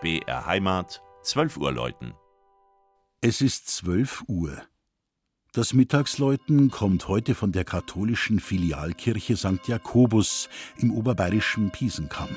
BR Heimat, 12 Uhr läuten. Es ist 12 Uhr. Das Mittagsläuten kommt heute von der katholischen Filialkirche St. Jakobus im oberbayerischen Piesenkamm.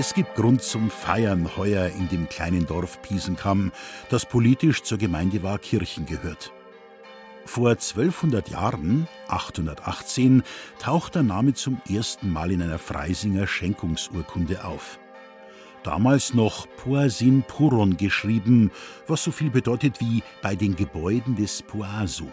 Es gibt Grund zum Feiern heuer in dem kleinen Dorf Piesenkamm, das politisch zur Gemeinde Wahrkirchen gehört. Vor 1200 Jahren, 818, taucht der Name zum ersten Mal in einer Freisinger Schenkungsurkunde auf. Damals noch Poasin Puron geschrieben, was so viel bedeutet wie bei den Gebäuden des Poasu.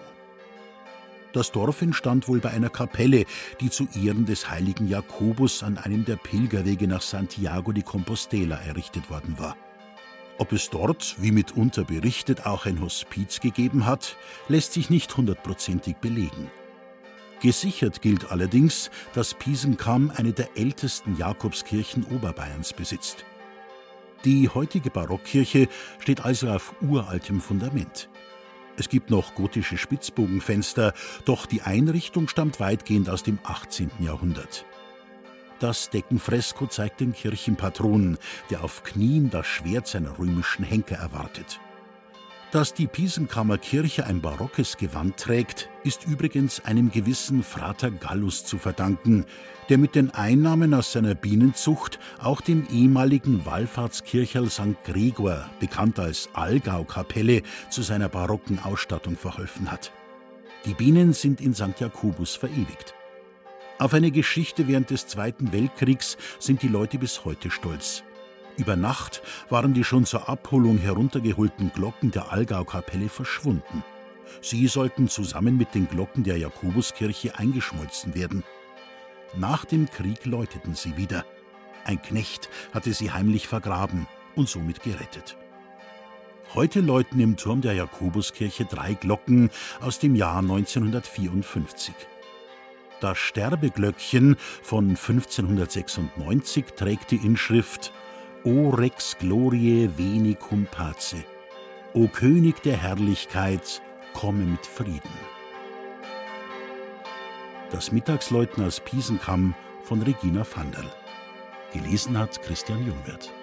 Das Dorf entstand wohl bei einer Kapelle, die zu Ehren des heiligen Jakobus an einem der Pilgerwege nach Santiago de Compostela errichtet worden war. Ob es dort, wie mitunter berichtet, auch ein Hospiz gegeben hat, lässt sich nicht hundertprozentig belegen. Gesichert gilt allerdings, dass Piesenkam eine der ältesten Jakobskirchen Oberbayerns besitzt. Die heutige Barockkirche steht also auf uraltem Fundament. Es gibt noch gotische Spitzbogenfenster, doch die Einrichtung stammt weitgehend aus dem 18. Jahrhundert. Das Deckenfresko zeigt den Kirchenpatron, der auf Knien das Schwert seiner römischen Henker erwartet. Dass die Piesenkammer Kirche ein barockes Gewand trägt, ist übrigens einem gewissen Frater Gallus zu verdanken, der mit den Einnahmen aus seiner Bienenzucht auch dem ehemaligen Wallfahrtskircherl St. Gregor, bekannt als Allgäu-Kapelle, zu seiner barocken Ausstattung verholfen hat. Die Bienen sind in St. Jakobus verewigt. Auf eine Geschichte während des Zweiten Weltkriegs sind die Leute bis heute stolz. Über Nacht waren die schon zur Abholung heruntergeholten Glocken der Allgäu-Kapelle verschwunden. Sie sollten zusammen mit den Glocken der Jakobuskirche eingeschmolzen werden. Nach dem Krieg läuteten sie wieder. Ein Knecht hatte sie heimlich vergraben und somit gerettet. Heute läuten im Turm der Jakobuskirche drei Glocken aus dem Jahr 1954. Das Sterbeglöckchen von 1596 trägt die Inschrift O Rex Gloriae Veni cum Pace. O König der Herrlichkeit, komme mit Frieden. Das Mittagsläuten aus Piesenkamm von Regina Vanderl. Gelesen hat Christian Jungwirth.